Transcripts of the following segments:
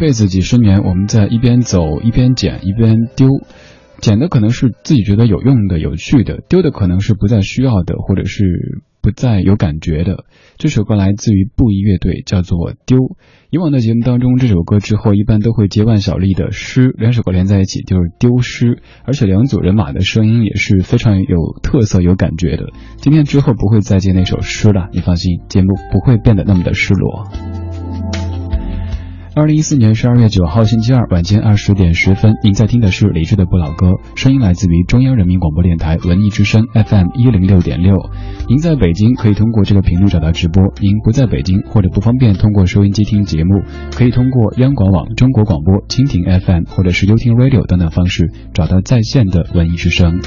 这辈子几十年，我们在一边走一边捡一边丢，捡的可能是自己觉得有用的、有趣的，丢的可能是不再需要的，或者是不再有感觉的。这首歌来自于布衣乐队，叫做《丢》。以往的节目当中，这首歌之后一般都会接万晓利的诗，两首歌连在一起就是丢诗，而且两组人马的声音也是非常有特色、有感觉的。今天之后不会再接那首诗了，你放心，节目不会变得那么的失落。二零一四年十二月九号星期二晚间二十点十分，您在听的是李志的不老歌，声音来自于中央人民广播电台文艺之声 FM 一零六点六。您在北京可以通过这个频率找到直播，您不在北京或者不方便通过收音机听节目，可以通过央广网、中国广播、蜻蜓 FM 或者是优听 Radio 等等方式找到在线的文艺之声。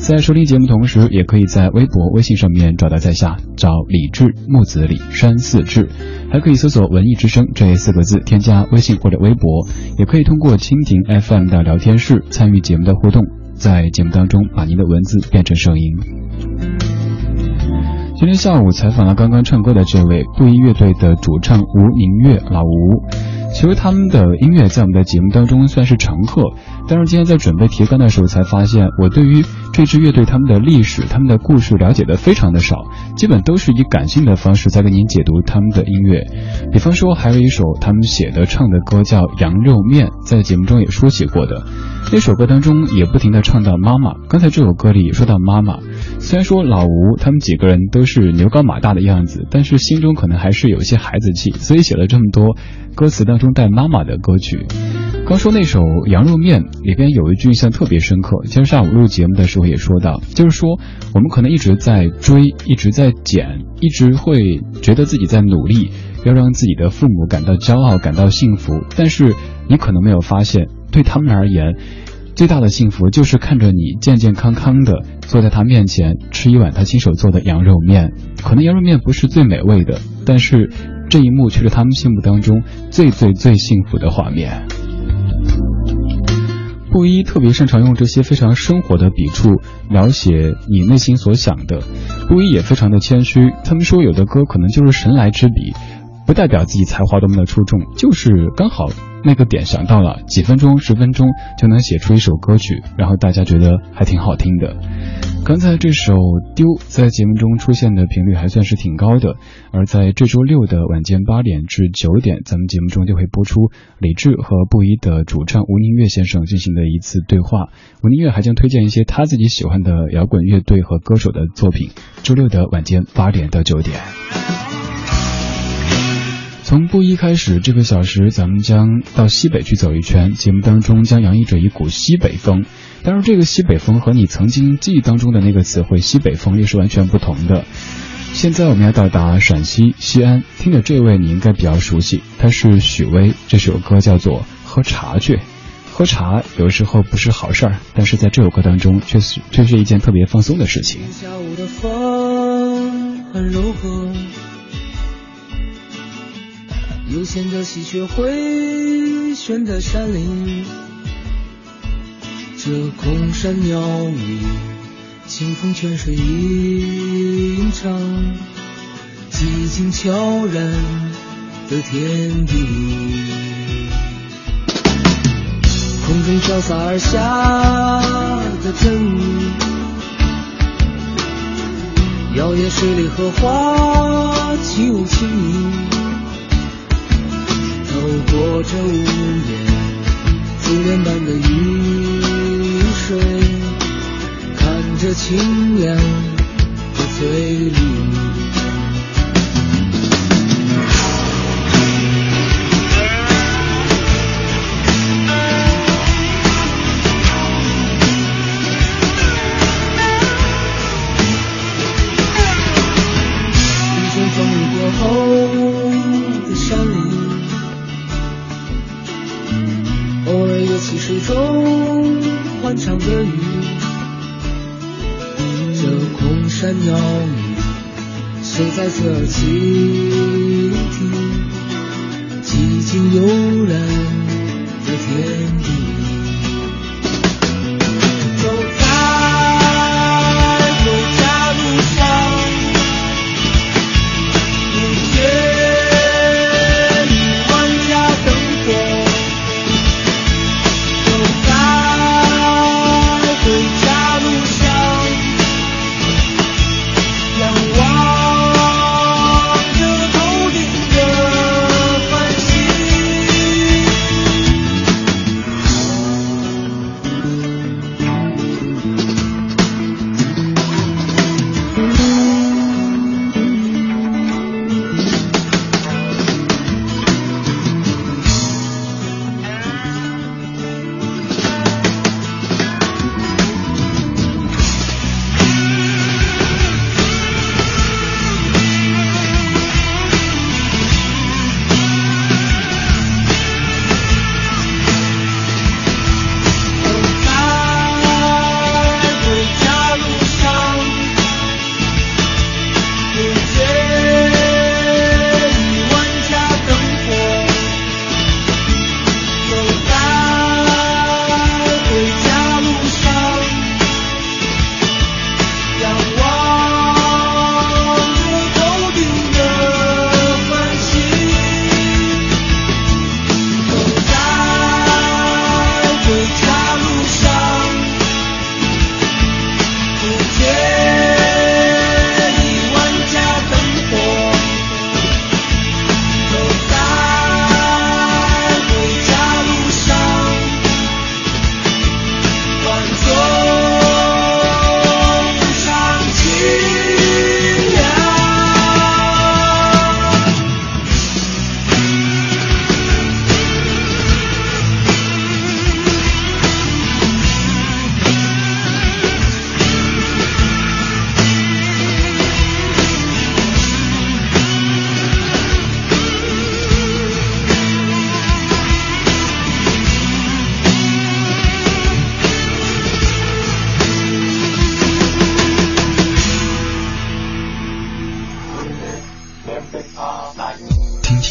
在收听节目同时，也可以在微博、微信上面找到在下，找李志木子李山四志，还可以搜索“文艺之声”这四个字，添加微信或者微博，也可以通过蜻蜓 FM 的聊天室参与节目的互动，在节目当中把您的文字变成声音。今天下午采访了刚刚唱歌的这位布衣乐队的主唱吴宁月老吴。其实他们的音乐在我们的节目当中算是常客，但是今天在准备提纲的时候才发现，我对于这支乐队他们的历史、他们的故事了解的非常的少，基本都是以感性的方式在给您解读他们的音乐。比方说，还有一首他们写的唱的歌叫《羊肉面》，在节目中也说起过的。那首歌当中也不停的唱到妈妈，刚才这首歌里说到妈妈。虽然说老吴他们几个人都是牛高马大的样子，但是心中可能还是有一些孩子气，所以写了这么多歌词当中带妈妈的歌曲。刚说那首《羊肉面》里边有一句印象特别深刻，今天上午录节目的时候也说到，就是说我们可能一直在追，一直在捡，一直会觉得自己在努力，要让自己的父母感到骄傲，感到幸福，但是你可能没有发现，对他们而言。最大的幸福就是看着你健健康康的坐在他面前吃一碗他亲手做的羊肉面，可能羊肉面不是最美味的，但是这一幕却是他们心目当中最最最幸福的画面。布衣特别擅长用这些非常生活的笔触描写你内心所想的，布衣也非常的谦虚，他们说有的歌可能就是神来之笔。不代表自己才华多么的出众，就是刚好那个点想到了，几分钟、十分钟就能写出一首歌曲，然后大家觉得还挺好听的。刚才这首《丢》在节目中出现的频率还算是挺高的，而在这周六的晚间八点至九点，咱们节目中就会播出李志和布衣的主唱吴宁月先生进行的一次对话。吴宁月还将推荐一些他自己喜欢的摇滚乐队和歌手的作品。周六的晚间八点到九点。从布衣开始，这个小时咱们将到西北去走一圈。节目当中将洋溢着一股西北风，当然这个西北风和你曾经记忆当中的那个词汇“西北风”又是完全不同的。现在我们要到达陕西西安，听着这位你应该比较熟悉，他是许巍，这首歌叫做《喝茶去》。喝茶有时候不是好事儿，但是在这首歌当中却是却是一件特别放松的事情。下午的风很柔和。悠闲的喜鹊回旋的山林，这空山鸟语，清风泉水吟唱，寂静悄然的天地，空中飘洒而下的阵雨，摇曳水里荷花起舞轻盈。走过这屋檐，思念般的雨水，看着清凉的翠绿。热情。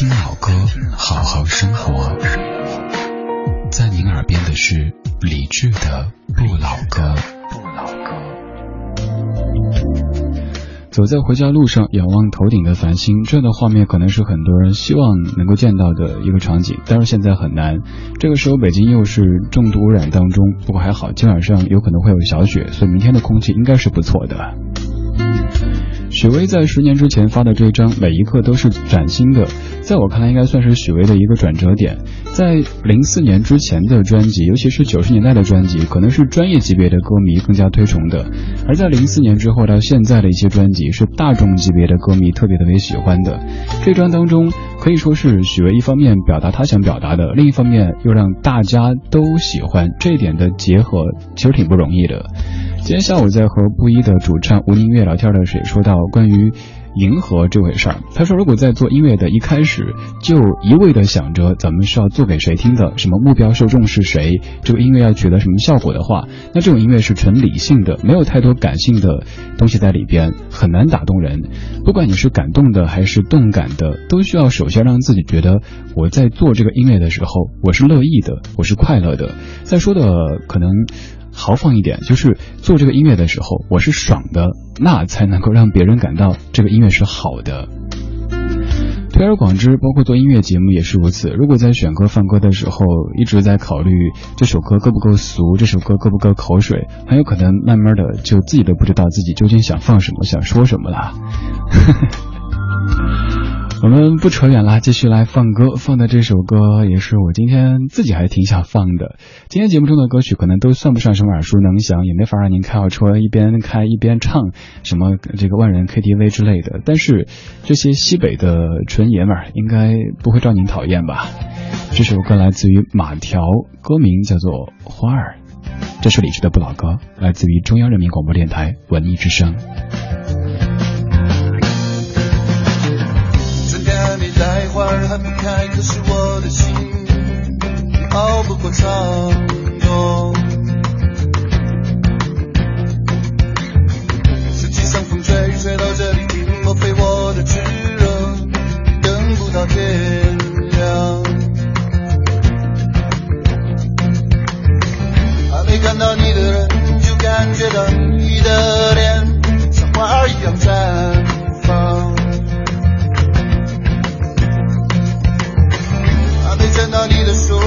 听老歌，好好生活。在您耳边的是理智的不老歌。不老歌。走在回家路上，仰望头顶的繁星，这样的画面可能是很多人希望能够见到的一个场景，但是现在很难。这个时候北京又是重度污染当中，不过还好，今晚上有可能会有小雪，所以明天的空气应该是不错的。许巍在十年之前发的这张《每一刻都是崭新的》，在我看来应该算是许巍的一个转折点。在零四年之前的专辑，尤其是九十年代的专辑，可能是专业级别的歌迷更加推崇的；而在零四年之后到现在的一些专辑，是大众级别的歌迷特别特别喜欢的。这张当中可以说是许巍一方面表达他想表达的，另一方面又让大家都喜欢，这一点的结合其实挺不容易的。今天下午在和布衣的主唱吴宁月聊天的时候，也说到关于迎合这回事儿。他说，如果在做音乐的一开始就一味的想着咱们是要做给谁听的，什么目标受众是谁，这个音乐要取得什么效果的话，那这种音乐是纯理性的，没有太多感性的东西在里边，很难打动人。不管你是感动的还是动感的，都需要首先让自己觉得我在做这个音乐的时候，我是乐意的，我是快乐的。再说的可能。豪放一点，就是做这个音乐的时候，我是爽的，那才能够让别人感到这个音乐是好的。推而广之，包括做音乐节目也是如此。如果在选歌放歌的时候，一直在考虑这首歌够不够俗，这首歌够不够口水，很有可能慢慢的就自己都不知道自己究竟想放什么，想说什么了。我们不扯远了，继续来放歌。放的这首歌也是我今天自己还挺想放的。今天节目中的歌曲可能都算不上什么耳熟能详，也没法让您开好车一边开一边唱什么这个万人 KTV 之类的。但是这些西北的纯爷们儿应该不会招您讨厌吧？这首歌来自于马条，歌名叫做《花儿》，这是李志的不老歌，来自于中央人民广播电台文艺之声。待花儿还没开，可是我的心熬不过长冬。四季像风吹吹到这里，莫非我的炙热等不到天亮？还没看到你的人，就感觉到你的脸像花儿一样绽到你的手，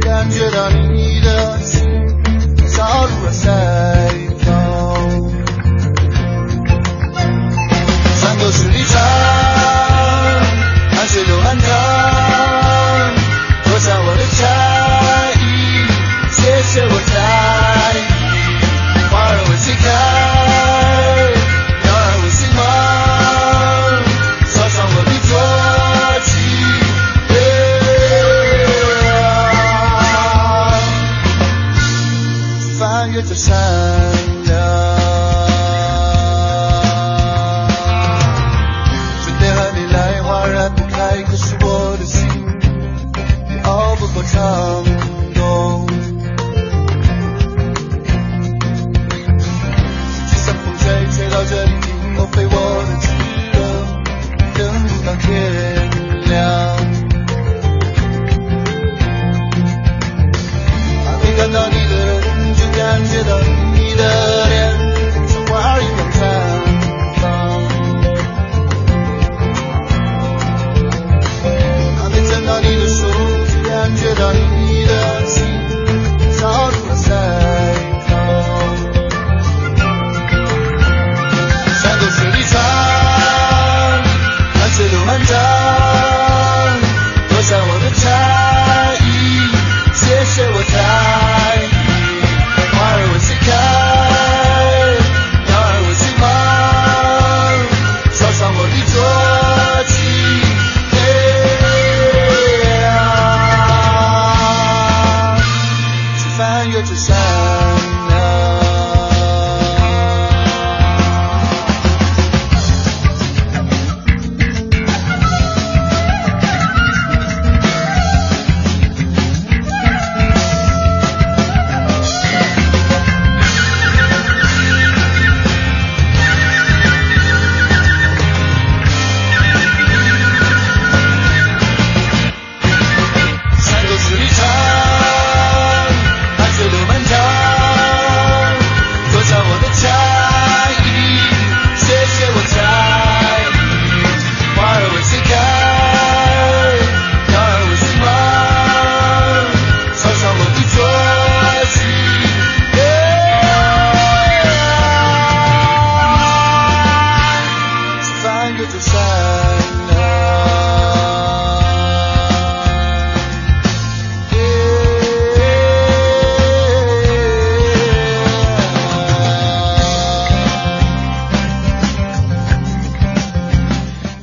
感觉到你的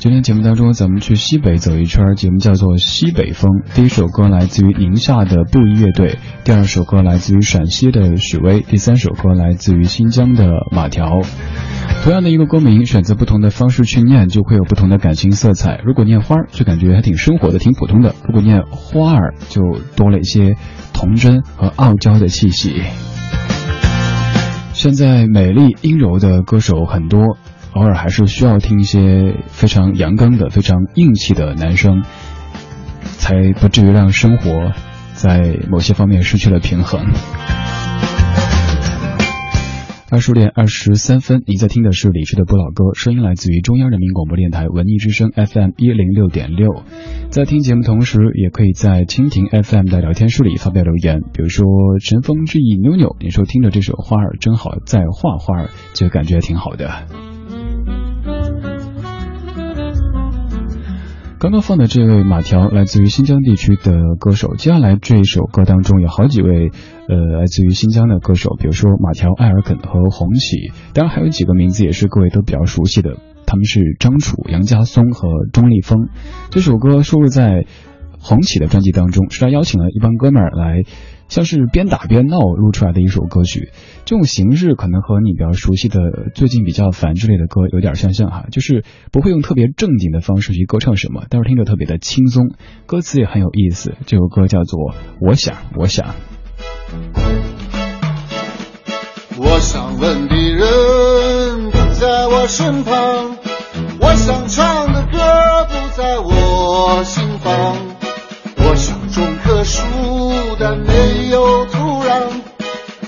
今天节目当中，咱们去西北走一圈，节目叫做《西北风》。第一首歌来自于宁夏的布衣乐队，第二首歌来自于陕西的许巍，第三首歌来自于新疆的马条。同样的一个歌名，选择不同的方式去念，就会有不同的感情色彩。如果念花，就感觉还挺生活的，挺普通的；如果念花儿，就多了一些童真和傲娇的气息。现在美丽阴柔的歌手很多，偶尔还是需要听一些非常阳刚的、非常硬气的男生，才不至于让生活在某些方面失去了平衡。二十点二十三分，您在听的是李志的不老歌，声音来自于中央人民广播电台文艺之声 FM 一零六点六。在听节目同时，也可以在蜻蜓 FM 的聊天室里发表留言，比如说尘封之意妞妞，你说听着这首花儿真好，在画花儿就感觉挺好的。刚刚放的这位马条来自于新疆地区的歌手，接下来这一首歌当中有好几位呃来自于新疆的歌手，比如说马条、艾尔肯和红旗，当然还有几个名字也是各位都比较熟悉的，他们是张楚、杨家松和钟立峰。这首歌收录在红旗的专辑当中，是他邀请了一帮哥们儿来。像是边打边闹录出来的一首歌曲，这种形式可能和你比较熟悉的最近比较烦之类的歌有点相像哈，就是不会用特别正经的方式去歌唱什么，但是听着特别的轻松，歌词也很有意思。这首歌叫做《我想我想》。我想问的人不在我身旁，我想唱的歌不在我心房，种棵树。但没有土壤，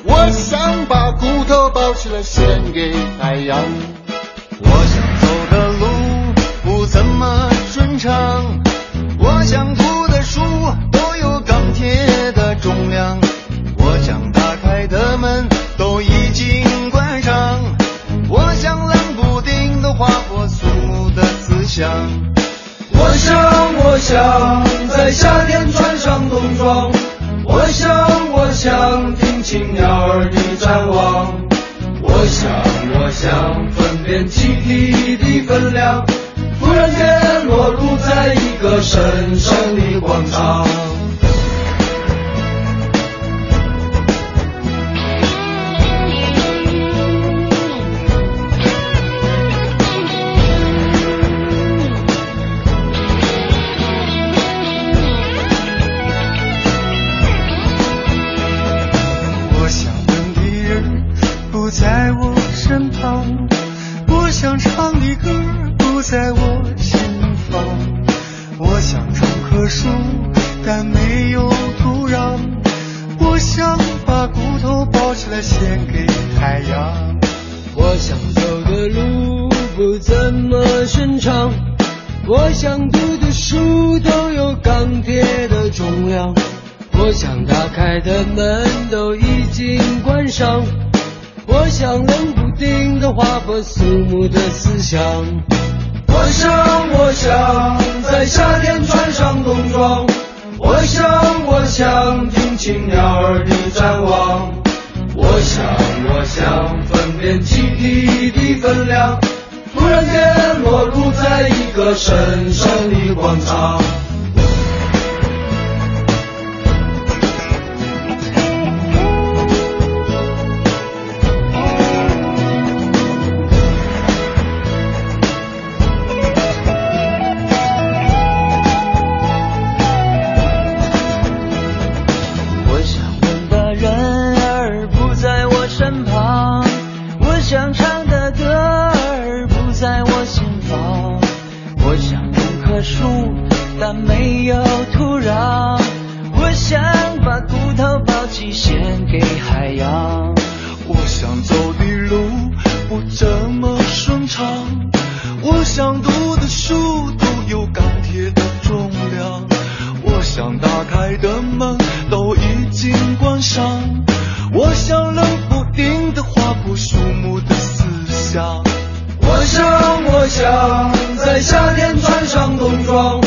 我想把骨头包起来献给海洋。我想走的路不怎么顺畅，我想吐的书都有钢铁的重量，我想打开的门都已经关上，我想冷不丁的划破肃穆的思想。我想，我想在夏天穿上冬装。我想，我想听清鸟儿的展望。我想，我想分辨气体的分量。忽然间裸露在一个神圣的广场。身旁。我想唱的歌不在我心房，我想种棵树，但没有土壤。我想把骨头包起来献给太阳。我想走的路不怎么顺畅，我想读的书都有钢铁的重量。我想打开的门都已经关上，我想能。划破肃穆的思想。我想，我想在夏天穿上冬装，我想，我想听清鸟儿的展望，我想，我想分辨气体的分量。突然间落入在一个神圣的广场。但没有土壤。我想把骨头抛弃献给海洋。我想走的路不这么顺畅。我想读的书都有钢铁的重量。我想打开的门都已经关上。我想冷不丁的划破树木的思想。我想，我想在夏天穿上冬装。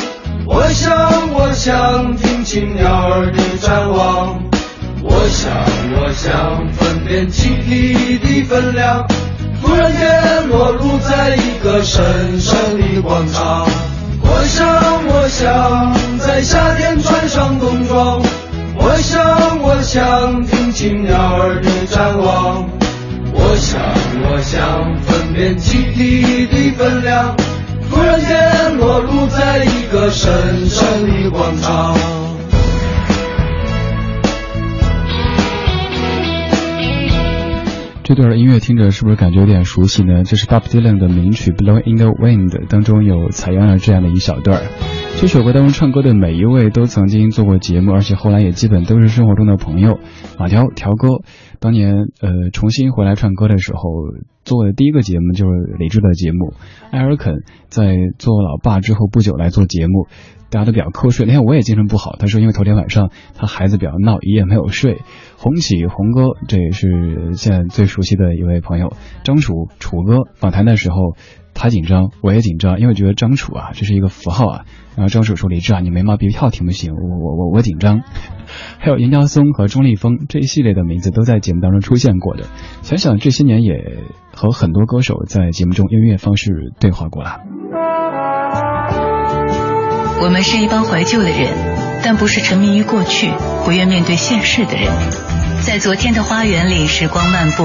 想听清鸟儿的展望，我想，我想分辨气体的分量。突然间落入在一个神圣的广场。我想，我想在夏天穿上冬装。我想，我想听清鸟儿的展望。我想，我想分辨集体的分量。突然间落入在一个深深的广场。这段音乐听着是不是感觉有点熟悉呢？这是 Bob Dylan 的名曲《Blowing in the Wind》当中有采样了这样的一小段。这首歌当中唱歌的每一位都曾经做过节目，而且后来也基本都是生活中的朋友。马条条哥当年呃重新回来唱歌的时候，做的第一个节目就是李志的节目。艾尔肯在做老爸之后不久来做节目。大家都比较瞌睡，那天我也精神不好。他说，因为头天晚上他孩子比较闹，一夜没有睡。红起红哥，这也是现在最熟悉的一位朋友。张楚楚哥访谈的时候，他紧张，我也紧张，因为觉得张楚啊，这是一个符号啊。然后张楚说：“李志啊，你眉毛别跳挺不行，我我我我紧张。”还有严家松和钟立风这一系列的名字都在节目当中出现过的。想想这些年也和很多歌手在节目中用音乐方式对话过了。我们是一帮怀旧的人，但不是沉迷于过去、不愿面对现实的人。在昨天的花园里，时光漫步，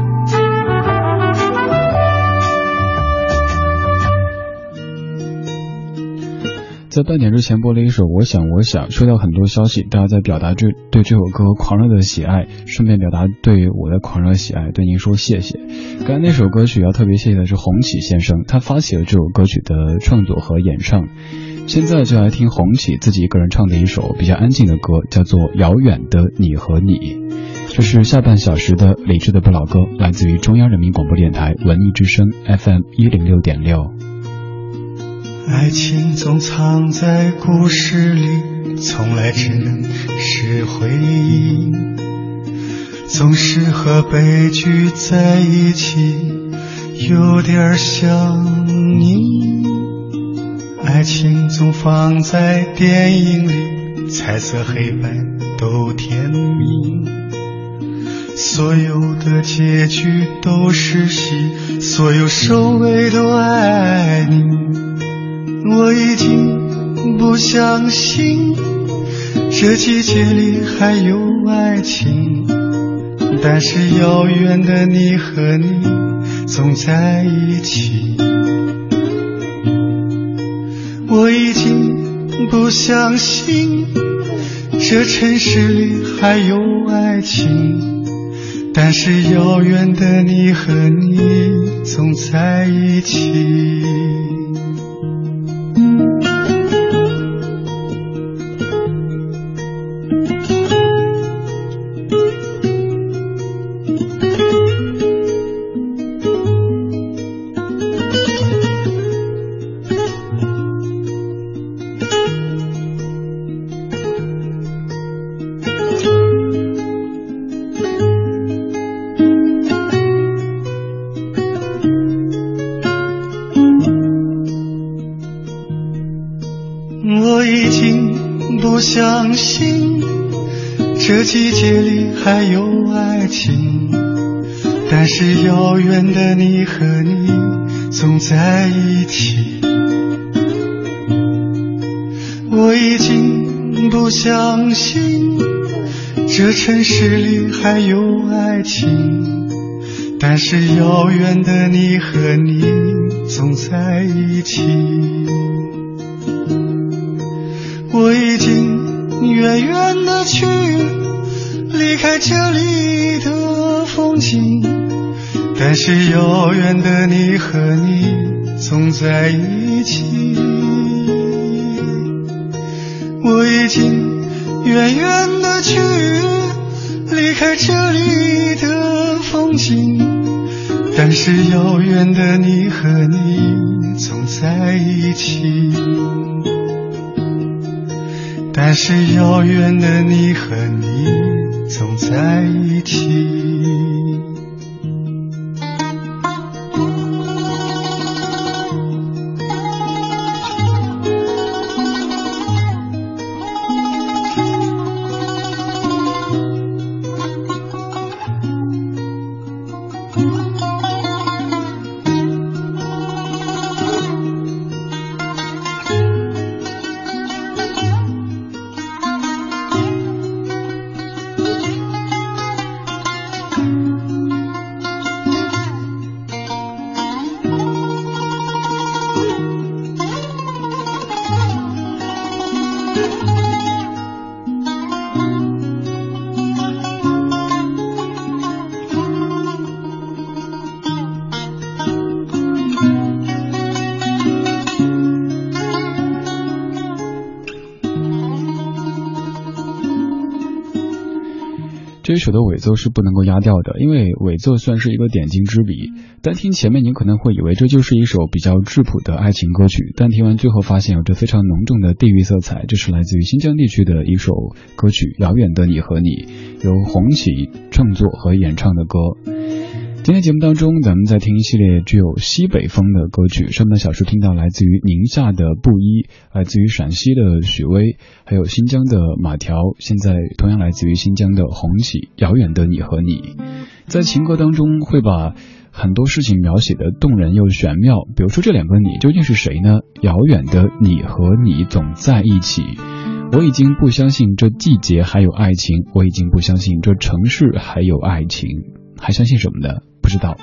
在半点之前播了一首《我想我想》，收到很多消息，大家在表达这对这首歌狂热的喜爱，顺便表达对我的狂热喜爱，对您说谢谢。刚才那首歌曲要特别谢谢的是红起先生，他发起了这首歌曲的创作和演唱。现在就来听红起自己一个人唱的一首比较安静的歌，叫做《遥远的你和你》。这是下半小时的理智的不老歌，来自于中央人民广播电台文艺之声 FM 一零六点六。爱情总藏在故事里，从来只能是回忆。总是和悲剧在一起，有点像你。爱情总放在电影里，彩色黑白都甜蜜。所有的结局都是戏，所有收尾都爱你。我已经不相信这季节里还有爱情，但是遥远的你和你总在一起。我已经不相信这城市里还有爱情，但是遥远的你和你总在一起。相信这季节里还有爱情，但是遥远的你和你总在一起。我已经不相信这城市里还有爱情，但是遥远的你和你总在一起。但是遥远的你和你总在一起。我已经远远的去离开这里的风景，但是遥远的你和你总在一起。但是遥远的你和你。总在一起。首的尾奏是不能够压掉的，因为尾奏算是一个点睛之笔。单听前面，你可能会以为这就是一首比较质朴的爱情歌曲，但听完最后发现有着非常浓重的地域色彩。这是来自于新疆地区的一首歌曲《遥远的你和你》，由红旗创作和演唱的歌。今天节目当中，咱们在听一系列具有西北风的歌曲。上半小时听到来自于宁夏的布衣，来自于陕西的许巍，还有新疆的马条。现在同样来自于新疆的红旗，遥远的你和你，在情歌当中会把很多事情描写的动人又玄妙。比如说这两个你究竟是谁呢？遥远的你和你总在一起。我已经不相信这季节还有爱情，我已经不相信这城市还有爱情，还相信什么呢？知道，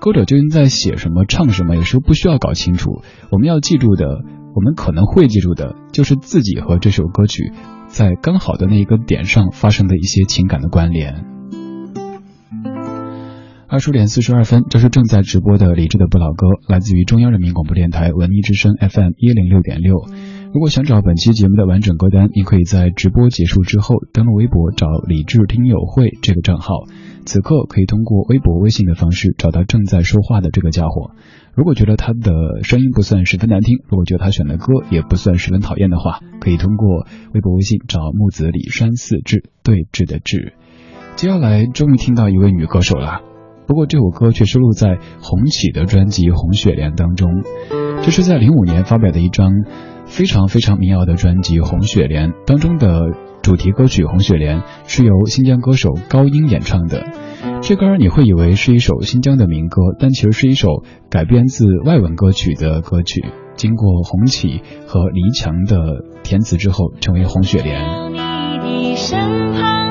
歌者究竟在写什么、唱什么？有时候不需要搞清楚。我们要记住的，我们可能会记住的，就是自己和这首歌曲在刚好的那一个点上发生的一些情感的关联。二十点四十二分，这是正在直播的李志的不老歌，来自于中央人民广播电台文艺之声 FM 一零六点六。如果想找本期节目的完整歌单，你可以在直播结束之后登录微博找李志听友会这个账号。此刻可以通过微博、微信的方式找到正在说话的这个家伙。如果觉得他的声音不算十分难听，如果觉得他选的歌也不算十分讨厌的话，可以通过微博、微信找木子李山四志对峙的志。接下来终于听到一位女歌手了，不过这首歌却收录在红起的专辑《红雪莲》当中。这是在零五年发表的一张非常非常民谣的专辑《红雪莲》当中的。主题歌曲《红雪莲》是由新疆歌手高音演唱的。这歌你会以为是一首新疆的民歌，但其实是一首改编自外文歌曲的歌曲。经过红旗和黎强的填词之后，成为《红雪莲》。你的身旁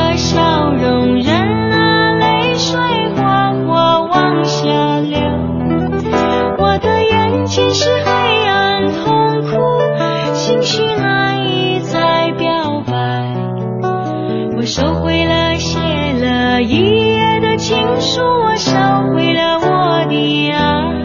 收回了笑容，忍了泪水，哗哗往下流。我的眼前是黑暗痛苦，心绪难以再表白。我收回了写了一夜的情书，我收回了我的爱。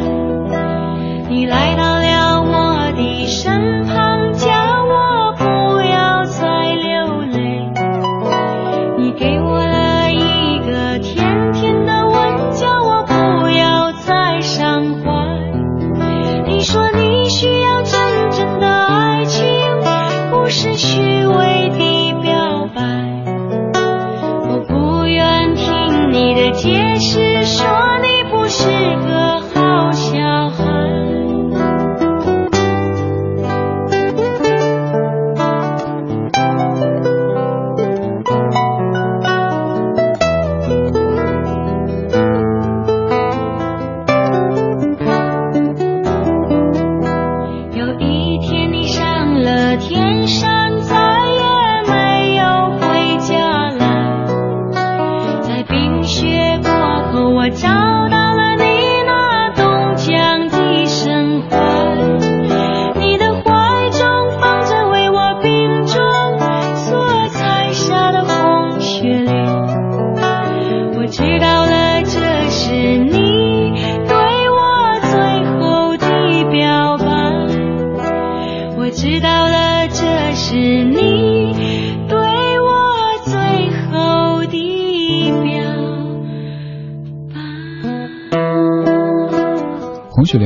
虚伪的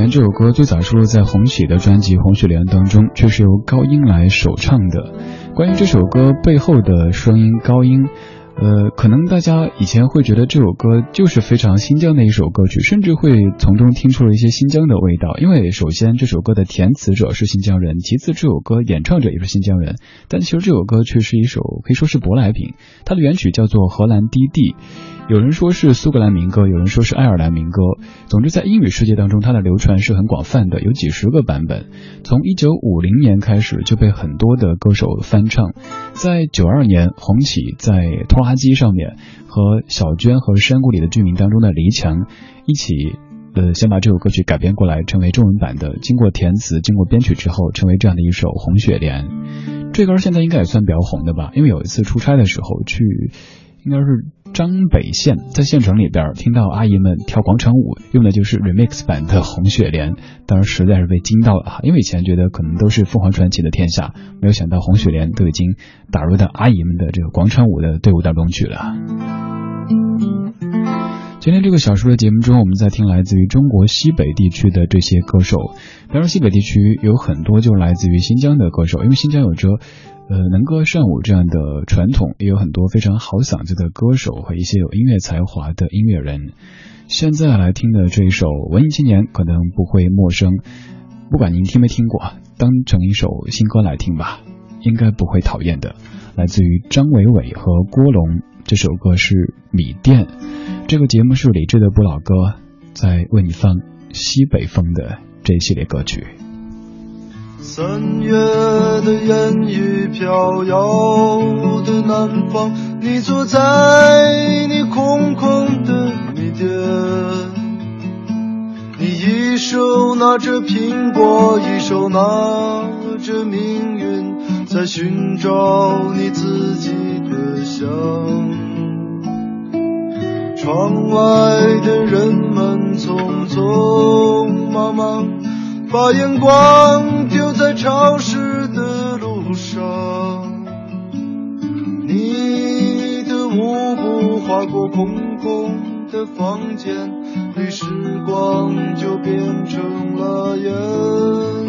这首歌最早收录在红旗的专辑《红雪莲》当中，却是由高音来首唱的。关于这首歌背后的声音，高音。呃，可能大家以前会觉得这首歌就是非常新疆的一首歌曲，甚至会从中听出了一些新疆的味道。因为首先这首歌的填词者是新疆人，其次这首歌演唱者也是新疆人。但其实这首歌却是一首可以说是舶来品，它的原曲叫做《荷兰低地》。有人说是苏格兰民歌，有人说是爱尔兰民歌。总之，在英语世界当中，它的流传是很广泛的，有几十个版本。从一九五零年开始就被很多的歌手翻唱。在九二年，红起在拖拉机上面和小娟和山谷里的居民当中的黎强一起，呃，先把这首歌曲改编过来，成为中文版的。经过填词，经过编曲之后，成为这样的一首《红雪莲》。这歌现在应该也算比较红的吧？因为有一次出差的时候去。应该是张北县，在县城里边听到阿姨们跳广场舞，用的就是 remix 版的《红雪莲》，当时实在是被惊到了哈，因为以前觉得可能都是凤凰传奇的天下，没有想到《红雪莲》都已经打入到阿姨们的这个广场舞的队伍当中去了。今天这个小说的节目中，我们在听来自于中国西北地区的这些歌手，当然西北地区有很多就来自于新疆的歌手，因为新疆有着。呃，能歌善舞这样的传统，也有很多非常好嗓子的歌手和一些有音乐才华的音乐人。现在来听的这一首《文艺青年》可能不会陌生，不管您听没听过，当成一首新歌来听吧，应该不会讨厌的。来自于张伟伟和郭龙，这首歌是《米店》。这个节目是李志的不老歌，在为你放西北风的这一系列歌曲。三月的烟雨飘摇的南方，你坐在你空空的米店，你一手拿着苹果，一手拿着命运，在寻找你自己的香。窗外的人们匆匆忙忙，把眼光丢。在潮湿的路上，你的舞步划过空空的房间，里时光就变成了烟。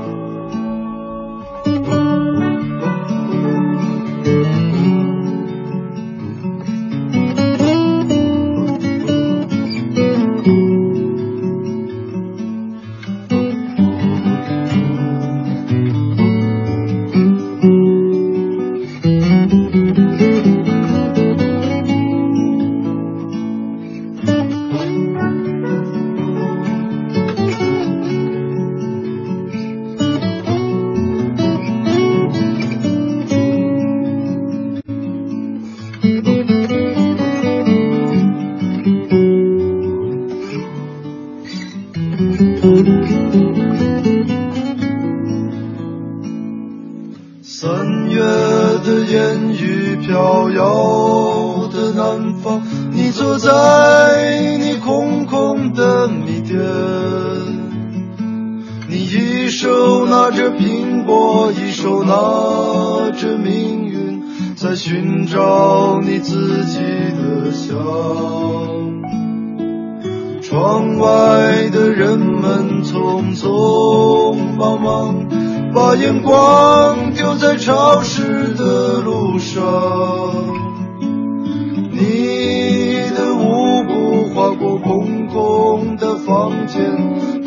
手拿着苹果一手拿着命运在寻找你自己的香窗外的人们匆匆忙忙把眼光丢在潮湿的路上。你的舞步划过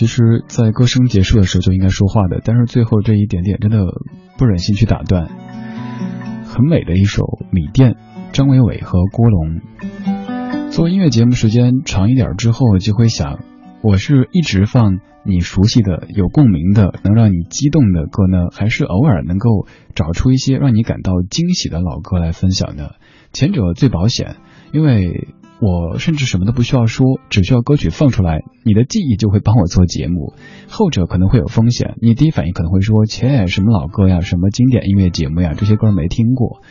其实，在歌声结束的时候就应该说话的，但是最后这一点点真的不忍心去打断。很美的一首《米店》，张伟伟和郭龙。做音乐节目时间长一点之后，就会想，我是一直放你熟悉的、有共鸣的、能让你激动的歌呢，还是偶尔能够找出一些让你感到惊喜的老歌来分享呢？前者最保险，因为。我甚至什么都不需要说，只需要歌曲放出来，你的记忆就会帮我做节目。后者可能会有风险，你第一反应可能会说：“切，什么老歌呀，什么经典音乐节目呀，这些歌没听过。”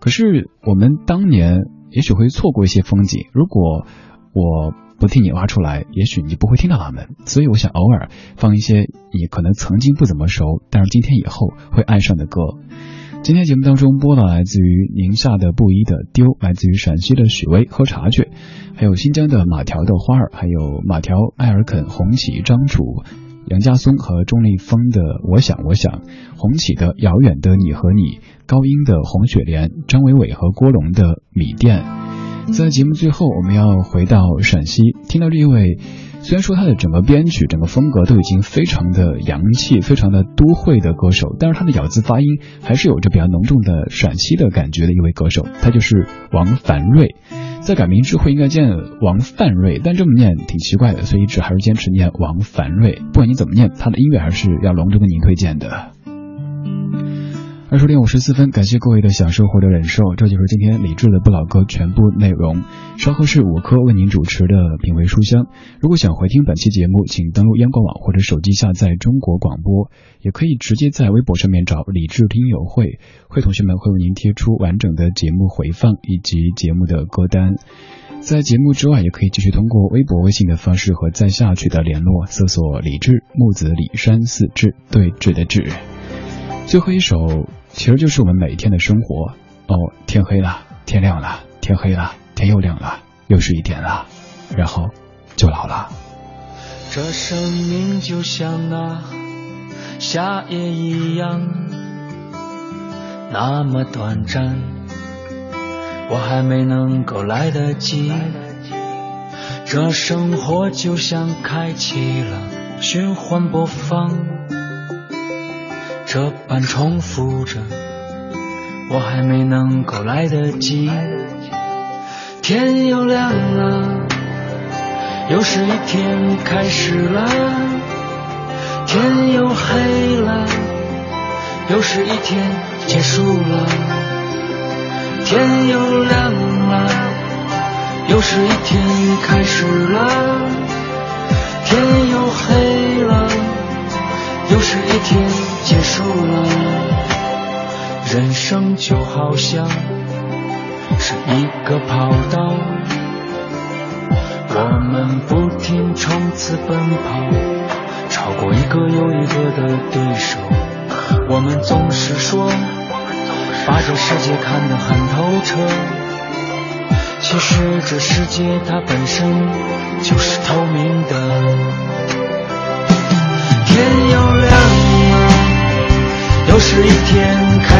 可是我们当年也许会错过一些风景，如果我不替你挖出来，也许你不会听到他们。所以我想偶尔放一些你可能曾经不怎么熟，但是今天以后会爱上的歌。今天节目当中播了来自于宁夏的布衣的丢，来自于陕西的许巍喝茶去，还有新疆的马条的花儿，还有马条、艾尔肯、红旗、张楚、杨家松和钟立风的我想我想，红旗的遥远的你和你，高音的红雪莲，张伟伟和郭龙的米店。在节目最后，我们要回到陕西，听到这一位。虽然说他的整个编曲、整个风格都已经非常的洋气、非常的都会的歌手，但是他的咬字发音还是有着比较浓重的陕西的感觉的一位歌手，他就是王凡瑞。在改名之后应该念王范瑞，但这么念挺奇怪的，所以一直还是坚持念王凡瑞。不管你怎么念，他的音乐还是要隆重为您推荐的。二十点五十四分，感谢各位的享受或者忍受，这就是今天理智的不老歌全部内容。稍后是五科为您主持的品味书香。如果想回听本期节目，请登录央广网或者手机下载中国广播，也可以直接在微博上面找理智听友会，会同学们会为您贴出完整的节目回放以及节目的歌单。在节目之外，也可以继续通过微博、微信的方式和在下取得联络，搜索李志木子李山四志对峙的志。最后一首。其实就是我们每一天的生活哦，天黑了，天亮了，天黑了，天又亮了，又是一天了，然后就老了。这生命就像那夏夜一样，那么短暂，我还没能够来得及。这生活就像开启了循环播放。这般重复着，我还没能够来得及。天又亮了，又是一天开始了。天又黑了，又是一天结束了。天又亮了，又是一天开始了。天又黑了，又是一天。结束了，人生就好像是一个跑道，我们不停冲刺奔跑，超过一个又一个的对手。我们总是说把这世界看得很透彻，其实这世界它本身就是透明的。是一天开